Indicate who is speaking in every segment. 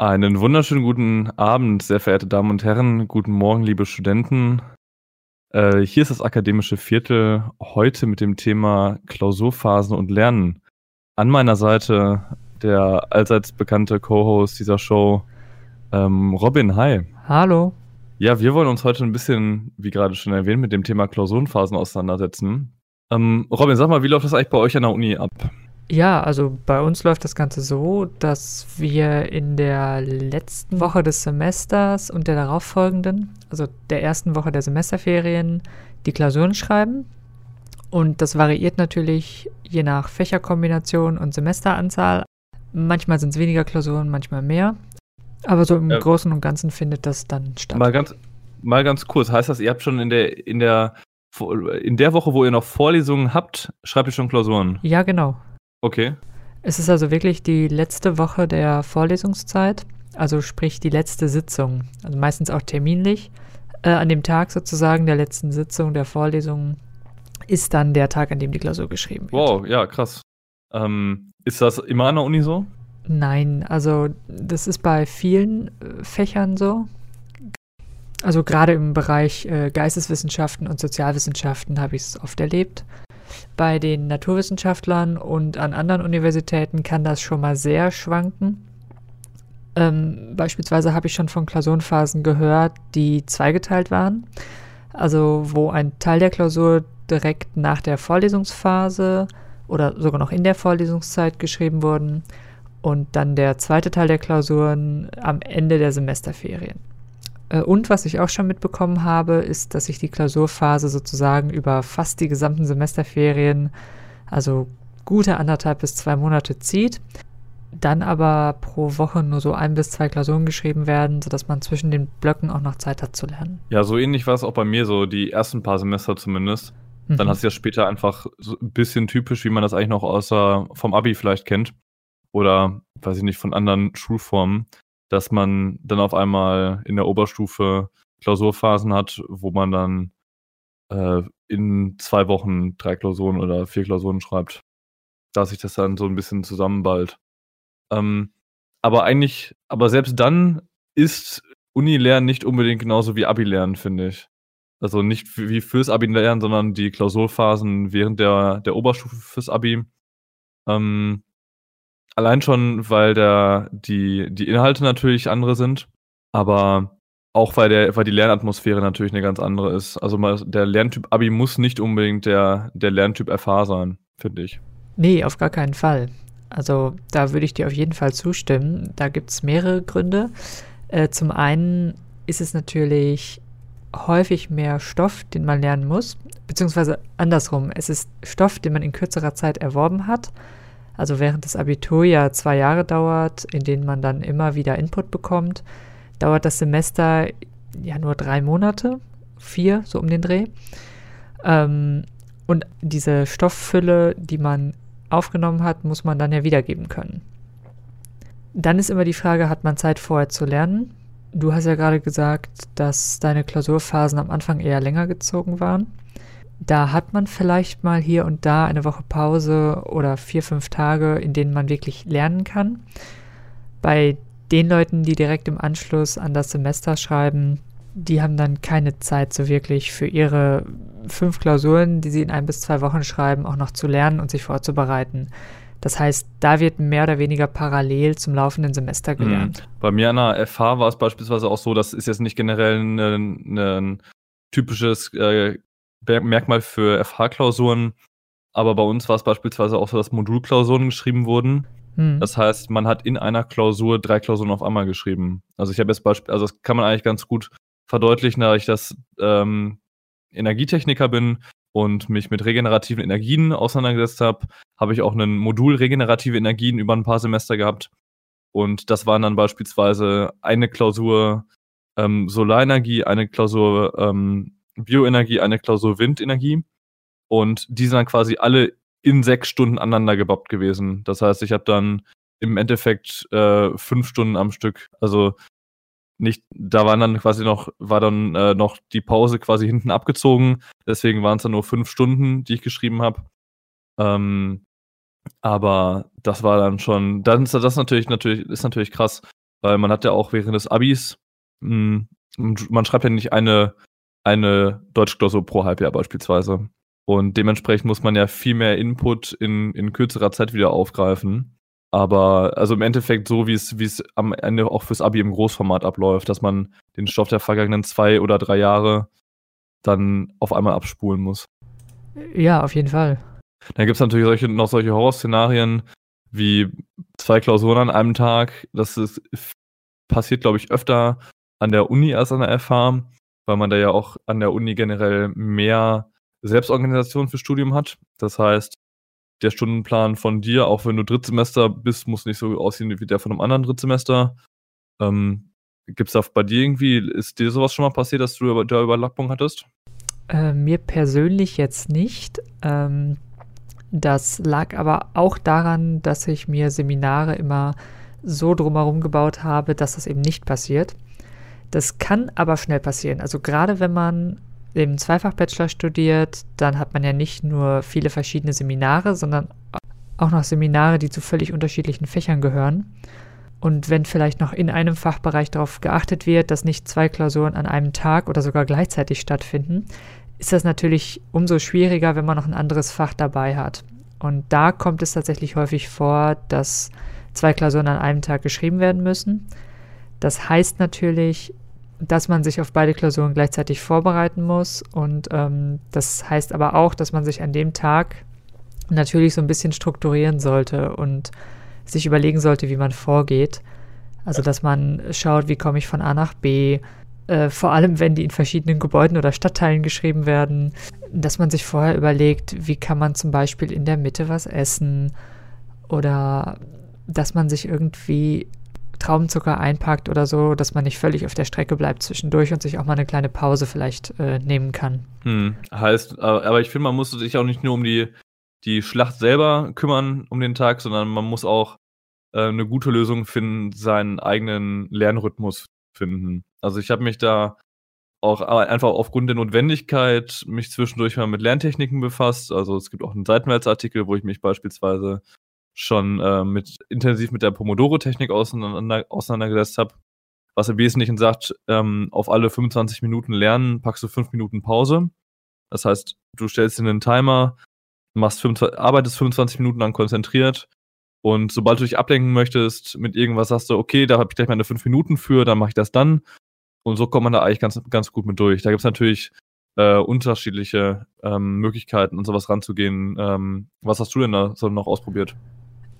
Speaker 1: Einen wunderschönen guten Abend, sehr verehrte Damen und Herren. Guten Morgen, liebe Studenten. Äh, hier ist das akademische Viertel heute mit dem Thema Klausurphasen und Lernen. An meiner Seite der allseits bekannte Co-Host dieser Show, ähm, Robin. Hi.
Speaker 2: Hallo.
Speaker 1: Ja, wir wollen uns heute ein bisschen, wie gerade schon erwähnt, mit dem Thema Klausurenphasen auseinandersetzen. Ähm, Robin, sag mal, wie läuft das eigentlich bei euch an der Uni ab?
Speaker 2: Ja, also bei uns läuft das Ganze so, dass wir in der letzten Woche des Semesters und der darauffolgenden, also der ersten Woche der Semesterferien, die Klausuren schreiben. Und das variiert natürlich je nach Fächerkombination und Semesteranzahl. Manchmal sind es weniger Klausuren, manchmal mehr. Aber so im ja. Großen und Ganzen findet das dann statt.
Speaker 1: Mal ganz, mal ganz kurz, heißt das, ihr habt schon in der, in der, in der Woche, wo ihr noch Vorlesungen habt, schreibt ihr schon Klausuren?
Speaker 2: Ja, genau.
Speaker 1: Okay.
Speaker 2: Es ist also wirklich die letzte Woche der Vorlesungszeit, also sprich die letzte Sitzung, also meistens auch terminlich. Äh, an dem Tag sozusagen der letzten Sitzung der Vorlesung ist dann der Tag, an dem die Klausur geschrieben wird.
Speaker 1: Wow, ja, krass. Ähm, ist das immer an der Uni so?
Speaker 2: Nein, also das ist bei vielen äh, Fächern so. Also gerade im Bereich äh, Geisteswissenschaften und Sozialwissenschaften habe ich es oft erlebt. Bei den Naturwissenschaftlern und an anderen Universitäten kann das schon mal sehr schwanken. Ähm, beispielsweise habe ich schon von Klausurenphasen gehört, die zweigeteilt waren. Also wo ein Teil der Klausur direkt nach der Vorlesungsphase oder sogar noch in der Vorlesungszeit geschrieben wurden und dann der zweite Teil der Klausuren am Ende der Semesterferien. Äh, und was ich auch schon mitbekommen habe, ist, dass sich die Klausurphase sozusagen über fast die gesamten Semesterferien, also gute anderthalb bis zwei Monate zieht. Dann aber pro Woche nur so ein bis zwei Klausuren geschrieben werden, sodass man zwischen den Blöcken auch noch Zeit hat zu lernen.
Speaker 1: Ja, so ähnlich war es auch bei mir, so die ersten paar Semester zumindest. Mhm. Dann hast du ja später einfach so ein bisschen typisch, wie man das eigentlich noch außer vom Abi vielleicht kennt. Oder, weiß ich nicht, von anderen Schulformen dass man dann auf einmal in der Oberstufe Klausurphasen hat, wo man dann äh, in zwei Wochen drei Klausuren oder vier Klausuren schreibt. Dass sich das dann so ein bisschen zusammenballt. Ähm, aber eigentlich, aber selbst dann ist Uni-Lernen nicht unbedingt genauso wie Abi-Lernen, finde ich. Also nicht wie fürs Abi-Lernen, sondern die Klausurphasen während der, der Oberstufe fürs Abi. Ähm, Allein schon, weil der, die, die Inhalte natürlich andere sind, aber auch weil, der, weil die Lernatmosphäre natürlich eine ganz andere ist. Also der Lerntyp Abi muss nicht unbedingt der, der Lerntyp FH sein, finde ich.
Speaker 2: Nee, auf gar keinen Fall. Also da würde ich dir auf jeden Fall zustimmen. Da gibt es mehrere Gründe. Äh, zum einen ist es natürlich häufig mehr Stoff, den man lernen muss, beziehungsweise andersrum. Es ist Stoff, den man in kürzerer Zeit erworben hat also während das Abitur ja zwei Jahre dauert, in denen man dann immer wieder Input bekommt, dauert das Semester ja nur drei Monate, vier, so um den Dreh. Ähm, und diese Stofffülle, die man aufgenommen hat, muss man dann ja wiedergeben können. Dann ist immer die Frage, hat man Zeit vorher zu lernen? Du hast ja gerade gesagt, dass deine Klausurphasen am Anfang eher länger gezogen waren. Da hat man vielleicht mal hier und da eine Woche Pause oder vier, fünf Tage, in denen man wirklich lernen kann. Bei den Leuten, die direkt im Anschluss an das Semester schreiben, die haben dann keine Zeit so wirklich für ihre fünf Klausuren, die sie in ein bis zwei Wochen schreiben, auch noch zu lernen und sich vorzubereiten. Das heißt, da wird mehr oder weniger parallel zum laufenden Semester mhm. gelernt.
Speaker 1: Bei mir an der FH war es beispielsweise auch so, das ist jetzt nicht generell ein, ein typisches äh, Merkmal für FH-Klausuren, aber bei uns war es beispielsweise auch so, dass Modulklausuren geschrieben wurden. Hm. Das heißt, man hat in einer Klausur drei Klausuren auf einmal geschrieben. Also ich habe jetzt Beispiel, also das kann man eigentlich ganz gut verdeutlichen, da ich das ähm, Energietechniker bin und mich mit regenerativen Energien auseinandergesetzt habe, habe ich auch ein Modul regenerative Energien über ein paar Semester gehabt. Und das waren dann beispielsweise eine Klausur ähm, Solarenergie, eine Klausur ähm, Bioenergie, eine Klausur Windenergie. Und die sind dann quasi alle in sechs Stunden aneinander gebappt gewesen. Das heißt, ich habe dann im Endeffekt äh, fünf Stunden am Stück, also nicht, da waren dann quasi noch, war dann äh, noch die Pause quasi hinten abgezogen. Deswegen waren es dann nur fünf Stunden, die ich geschrieben habe. Ähm, aber das war dann schon, dann ist das natürlich, natürlich, ist natürlich krass. weil man hat ja auch während des Abis, mh, hm, man schreibt ja nicht eine, eine Deutschklausur pro Halbjahr beispielsweise. Und dementsprechend muss man ja viel mehr Input in, in kürzerer Zeit wieder aufgreifen. Aber also im Endeffekt so, wie es, wie es am Ende auch fürs Abi im Großformat abläuft, dass man den Stoff der vergangenen zwei oder drei Jahre dann auf einmal abspulen muss.
Speaker 2: Ja, auf jeden Fall.
Speaker 1: Dann gibt es natürlich solche, noch solche Horrorszenarien wie zwei Klausuren an einem Tag. Das ist, passiert, glaube ich, öfter an der Uni als an der FH, weil man da ja auch an der Uni generell mehr Selbstorganisation für Studium hat. Das heißt, der Stundenplan von dir, auch wenn du Drittsemester bist, muss nicht so aussehen wie der von einem anderen Drittsemester. Ähm, Gibt es da bei dir irgendwie, ist dir sowas schon mal passiert, dass du da Überlappung hattest?
Speaker 2: Äh, mir persönlich jetzt nicht. Ähm, das lag aber auch daran, dass ich mir Seminare immer so drumherum gebaut habe, dass das eben nicht passiert. Das kann aber schnell passieren. Also gerade wenn man im Zweifach-Bachelor studiert, dann hat man ja nicht nur viele verschiedene Seminare, sondern auch noch Seminare, die zu völlig unterschiedlichen Fächern gehören. Und wenn vielleicht noch in einem Fachbereich darauf geachtet wird, dass nicht zwei Klausuren an einem Tag oder sogar gleichzeitig stattfinden, ist das natürlich umso schwieriger, wenn man noch ein anderes Fach dabei hat. Und da kommt es tatsächlich häufig vor, dass zwei Klausuren an einem Tag geschrieben werden müssen. Das heißt natürlich, dass man sich auf beide Klausuren gleichzeitig vorbereiten muss. Und ähm, das heißt aber auch, dass man sich an dem Tag natürlich so ein bisschen strukturieren sollte und sich überlegen sollte, wie man vorgeht. Also, dass man schaut, wie komme ich von A nach B, äh, vor allem wenn die in verschiedenen Gebäuden oder Stadtteilen geschrieben werden, dass man sich vorher überlegt, wie kann man zum Beispiel in der Mitte was essen oder dass man sich irgendwie Traubenzucker einpackt oder so, dass man nicht völlig auf der Strecke bleibt zwischendurch und sich auch mal eine kleine Pause vielleicht äh, nehmen kann.
Speaker 1: Hm, heißt, aber ich finde, man muss sich auch nicht nur um die, die Schlacht selber kümmern, um den Tag, sondern man muss auch äh, eine gute Lösung finden, seinen eigenen Lernrhythmus finden. Also ich habe mich da auch einfach aufgrund der Notwendigkeit mich zwischendurch mal mit Lerntechniken befasst. Also es gibt auch einen Seitenwärtsartikel, wo ich mich beispielsweise schon äh, mit, intensiv mit der Pomodoro-Technik auseinander, auseinandergesetzt habe, was im Wesentlichen sagt, ähm, auf alle 25 Minuten lernen, packst du 5 Minuten Pause. Das heißt, du stellst dir einen Timer, machst 25, arbeitest 25 Minuten lang konzentriert und sobald du dich ablenken möchtest mit irgendwas, sagst du, okay, da habe ich gleich meine 5 Minuten für, dann mache ich das dann. Und so kommt man da eigentlich ganz, ganz gut mit durch. Da gibt es natürlich äh, unterschiedliche ähm, Möglichkeiten, und sowas ranzugehen. Ähm, was hast du denn da so noch ausprobiert?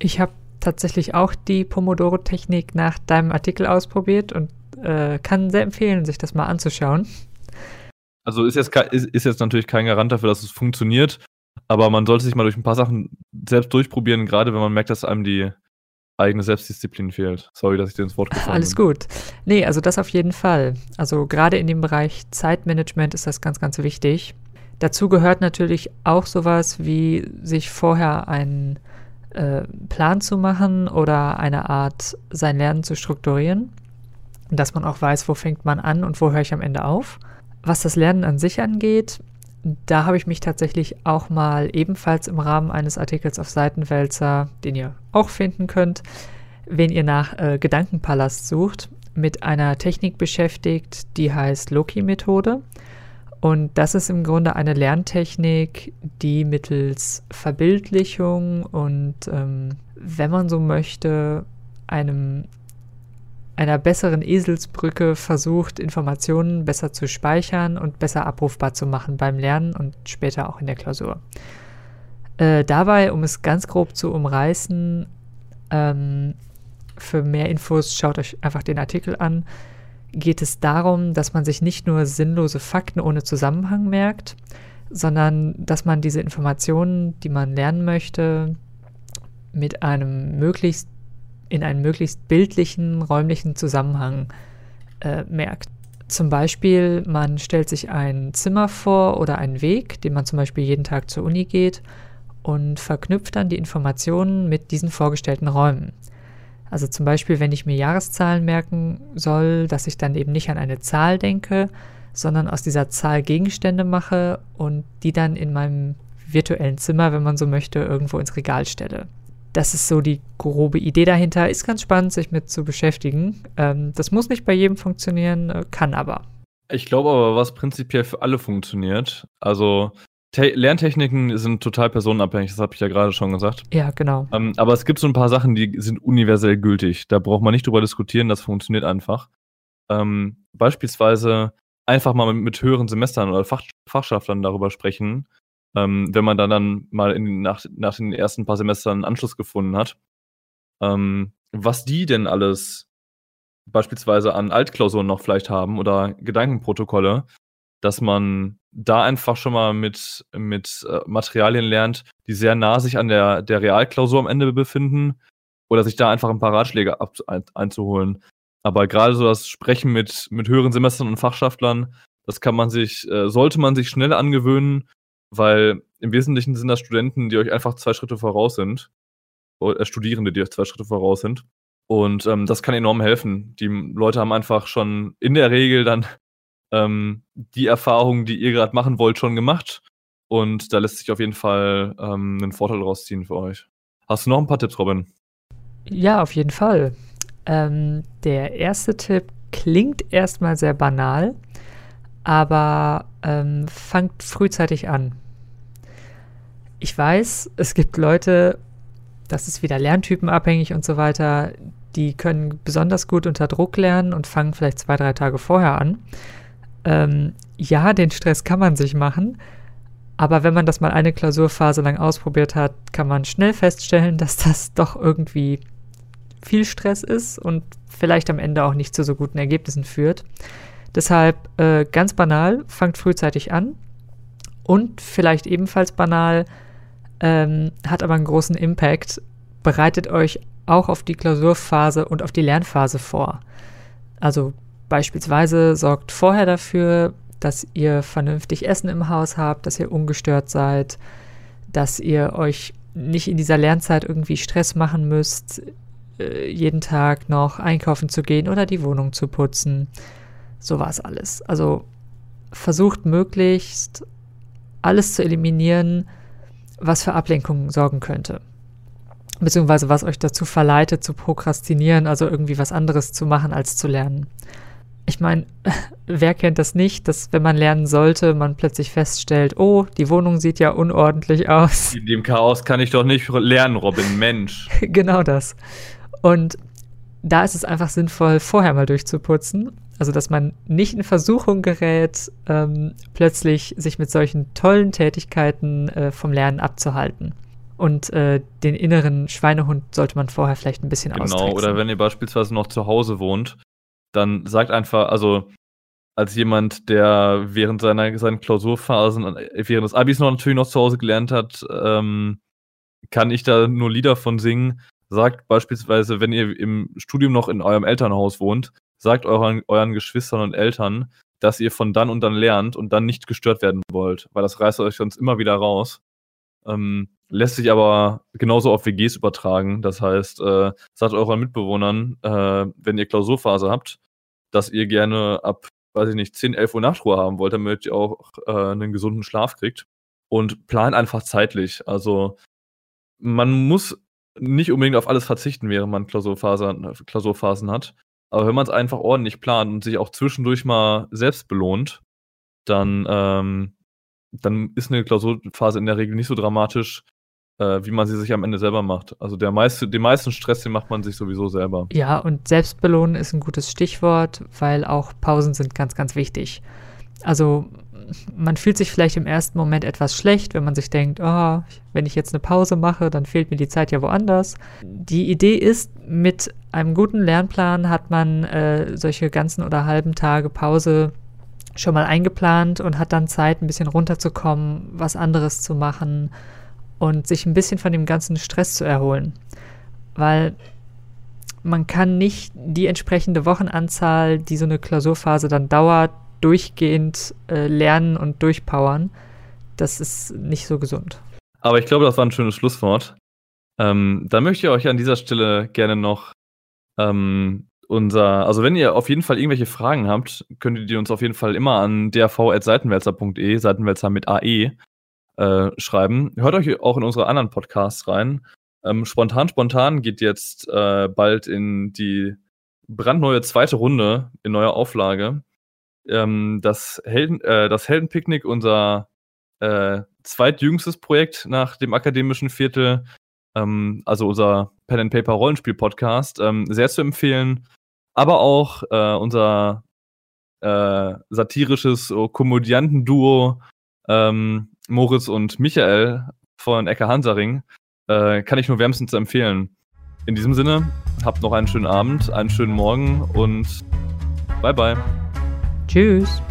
Speaker 2: Ich habe tatsächlich auch die Pomodoro-Technik nach deinem Artikel ausprobiert und äh, kann sehr empfehlen, sich das mal anzuschauen.
Speaker 1: Also ist jetzt, ist, ist jetzt natürlich kein Garant dafür, dass es funktioniert, aber man sollte sich mal durch ein paar Sachen selbst durchprobieren, gerade wenn man merkt, dass einem die eigene Selbstdisziplin fehlt. Sorry, dass ich dir ins Wort gefallen
Speaker 2: Alles bin. gut. Nee, also das auf jeden Fall. Also gerade in dem Bereich Zeitmanagement ist das ganz, ganz wichtig. Dazu gehört natürlich auch sowas wie sich vorher einen äh, Plan zu machen oder eine Art, sein Lernen zu strukturieren, dass man auch weiß, wo fängt man an und wo höre ich am Ende auf. Was das Lernen an sich angeht, da habe ich mich tatsächlich auch mal ebenfalls im Rahmen eines Artikels auf Seitenwälzer, den ihr auch finden könnt, wenn ihr nach äh, Gedankenpalast sucht, mit einer Technik beschäftigt, die heißt Loki-Methode. Und das ist im Grunde eine Lerntechnik, die mittels Verbildlichung und, ähm, wenn man so möchte, einem, einer besseren Eselsbrücke versucht, Informationen besser zu speichern und besser abrufbar zu machen beim Lernen und später auch in der Klausur. Äh, dabei, um es ganz grob zu umreißen, ähm, für mehr Infos schaut euch einfach den Artikel an geht es darum, dass man sich nicht nur sinnlose Fakten ohne Zusammenhang merkt, sondern dass man diese Informationen, die man lernen möchte, mit einem möglichst in einem möglichst bildlichen, räumlichen Zusammenhang äh, merkt. Zum Beispiel, man stellt sich ein Zimmer vor oder einen Weg, den man zum Beispiel jeden Tag zur Uni geht und verknüpft dann die Informationen mit diesen vorgestellten Räumen. Also zum Beispiel, wenn ich mir Jahreszahlen merken soll, dass ich dann eben nicht an eine Zahl denke, sondern aus dieser Zahl Gegenstände mache und die dann in meinem virtuellen Zimmer, wenn man so möchte, irgendwo ins Regal stelle. das ist so die grobe Idee dahinter. Ist ganz spannend, sich mit zu beschäftigen. Ähm, das muss nicht bei jedem funktionieren, äh, kann aber.
Speaker 1: Ich glaube aber, was prinzipiell für alle funktioniert. Also Lerntechniken sind total personenabhängig, das habe ich ja gerade schon gesagt.
Speaker 2: Ja, genau.
Speaker 1: Ähm, aber es gibt so ein paar Sachen, die sind universell gültig. Da braucht man nicht drüber diskutieren, das funktioniert einfach. Ähm, beispielsweise einfach mal mit, mit höheren Semestern oder Fach, Fachschaftlern darüber sprechen, ähm, wenn man dann, dann mal in, nach, nach den ersten paar Semestern einen Anschluss gefunden hat, ähm, was die denn alles beispielsweise an Altklausuren noch vielleicht haben oder Gedankenprotokolle, dass man da einfach schon mal mit, mit äh, Materialien lernt, die sehr nah sich an der, der Realklausur am Ende befinden oder sich da einfach ein paar Ratschläge ab, ein, einzuholen. Aber gerade so das Sprechen mit, mit höheren Semestern und Fachschaftlern, das kann man sich, äh, sollte man sich schnell angewöhnen, weil im Wesentlichen sind das Studenten, die euch einfach zwei Schritte voraus sind. Oder äh, Studierende, die euch zwei Schritte voraus sind. Und ähm, das kann enorm helfen. Die Leute haben einfach schon in der Regel dann ähm, die Erfahrungen, die ihr gerade machen wollt, schon gemacht. Und da lässt sich auf jeden Fall ähm, einen Vorteil rausziehen für euch. Hast du noch ein paar Tipps, Robin?
Speaker 2: Ja, auf jeden Fall. Ähm, der erste Tipp klingt erstmal sehr banal, aber ähm, fangt frühzeitig an. Ich weiß, es gibt Leute, das ist wieder lerntypenabhängig und so weiter, die können besonders gut unter Druck lernen und fangen vielleicht zwei, drei Tage vorher an. Ähm, ja, den Stress kann man sich machen, aber wenn man das mal eine Klausurphase lang ausprobiert hat, kann man schnell feststellen, dass das doch irgendwie viel Stress ist und vielleicht am Ende auch nicht zu so guten Ergebnissen führt. Deshalb äh, ganz banal, fangt frühzeitig an und vielleicht ebenfalls banal, ähm, hat aber einen großen Impact, bereitet euch auch auf die Klausurphase und auf die Lernphase vor. Also beispielsweise sorgt vorher dafür, dass ihr vernünftig Essen im Haus habt, dass ihr ungestört seid, dass ihr euch nicht in dieser Lernzeit irgendwie Stress machen müsst, äh, jeden Tag noch einkaufen zu gehen oder die Wohnung zu putzen. So war es alles. Also versucht möglichst alles zu eliminieren, was für Ablenkungen sorgen könnte. Beziehungsweise was euch dazu verleitet zu prokrastinieren, also irgendwie was anderes zu machen als zu lernen. Ich meine, wer kennt das nicht, dass wenn man lernen sollte, man plötzlich feststellt, oh, die Wohnung sieht ja unordentlich aus.
Speaker 1: In dem Chaos kann ich doch nicht lernen, Robin, Mensch.
Speaker 2: genau das. Und da ist es einfach sinnvoll, vorher mal durchzuputzen. Also, dass man nicht in Versuchung gerät, ähm, plötzlich sich mit solchen tollen Tätigkeiten äh, vom Lernen abzuhalten. Und äh, den inneren Schweinehund sollte man vorher vielleicht ein bisschen
Speaker 1: genau,
Speaker 2: austricksen.
Speaker 1: Genau, oder wenn ihr beispielsweise noch zu Hause wohnt, dann sagt einfach, also als jemand, der während seiner seinen Klausurphasen, äh, während des Abis noch natürlich noch zu Hause gelernt hat, ähm, kann ich da nur Lieder von singen sagt beispielsweise, wenn ihr im Studium noch in eurem Elternhaus wohnt, sagt euren, euren Geschwistern und Eltern, dass ihr von dann und dann lernt und dann nicht gestört werden wollt, weil das reißt euch sonst immer wieder raus. Ähm, lässt sich aber genauso auf WGs übertragen. Das heißt, äh, sagt euren Mitbewohnern, äh, wenn ihr Klausurphase habt, dass ihr gerne ab, weiß ich nicht, 10, 11 Uhr Nachtruhe haben wollt, damit ihr auch äh, einen gesunden Schlaf kriegt. Und plan einfach zeitlich. Also man muss nicht unbedingt auf alles verzichten, während man Klausurphasen, hat. Aber wenn man es einfach ordentlich plant und sich auch zwischendurch mal selbst belohnt, dann, ähm, dann ist eine Klausurphase in der Regel nicht so dramatisch, äh, wie man sie sich am Ende selber macht. Also der meiste, den meisten Stress, den macht man sich sowieso selber.
Speaker 2: Ja, und Selbstbelohnen ist ein gutes Stichwort, weil auch Pausen sind ganz, ganz wichtig. Also man fühlt sich vielleicht im ersten Moment etwas schlecht, wenn man sich denkt, oh, wenn ich jetzt eine Pause mache, dann fehlt mir die Zeit ja woanders. Die Idee ist, mit einem guten Lernplan hat man äh, solche ganzen oder halben Tage Pause schon mal eingeplant und hat dann Zeit, ein bisschen runterzukommen, was anderes zu machen und sich ein bisschen von dem ganzen Stress zu erholen. Weil man kann nicht die entsprechende Wochenanzahl, die so eine Klausurphase dann dauert, durchgehend äh, lernen und durchpowern. Das ist nicht so gesund.
Speaker 1: Aber ich glaube, das war ein schönes Schlusswort. Ähm, da möchte ich euch an dieser Stelle gerne noch ähm, unser, also wenn ihr auf jeden Fall irgendwelche Fragen habt, könnt ihr die uns auf jeden Fall immer an drv.seitenwälzer.de, Seitenwälzer mit AE, äh, schreiben. Hört euch auch in unsere anderen Podcasts rein. Ähm, spontan, spontan geht jetzt äh, bald in die brandneue zweite Runde in neuer Auflage. Ähm, das, Helden, äh, das Heldenpicknick, unser äh, zweitjüngstes Projekt nach dem akademischen Viertel, ähm, also unser Pen and Paper Rollenspiel Podcast, ähm, sehr zu empfehlen. Aber auch äh, unser satirisches oh, Komödiantenduo ähm, Moritz und Michael von Ecke Hansaring äh, kann ich nur wärmstens empfehlen. In diesem Sinne, habt noch einen schönen Abend, einen schönen Morgen und bye bye.
Speaker 2: Tschüss.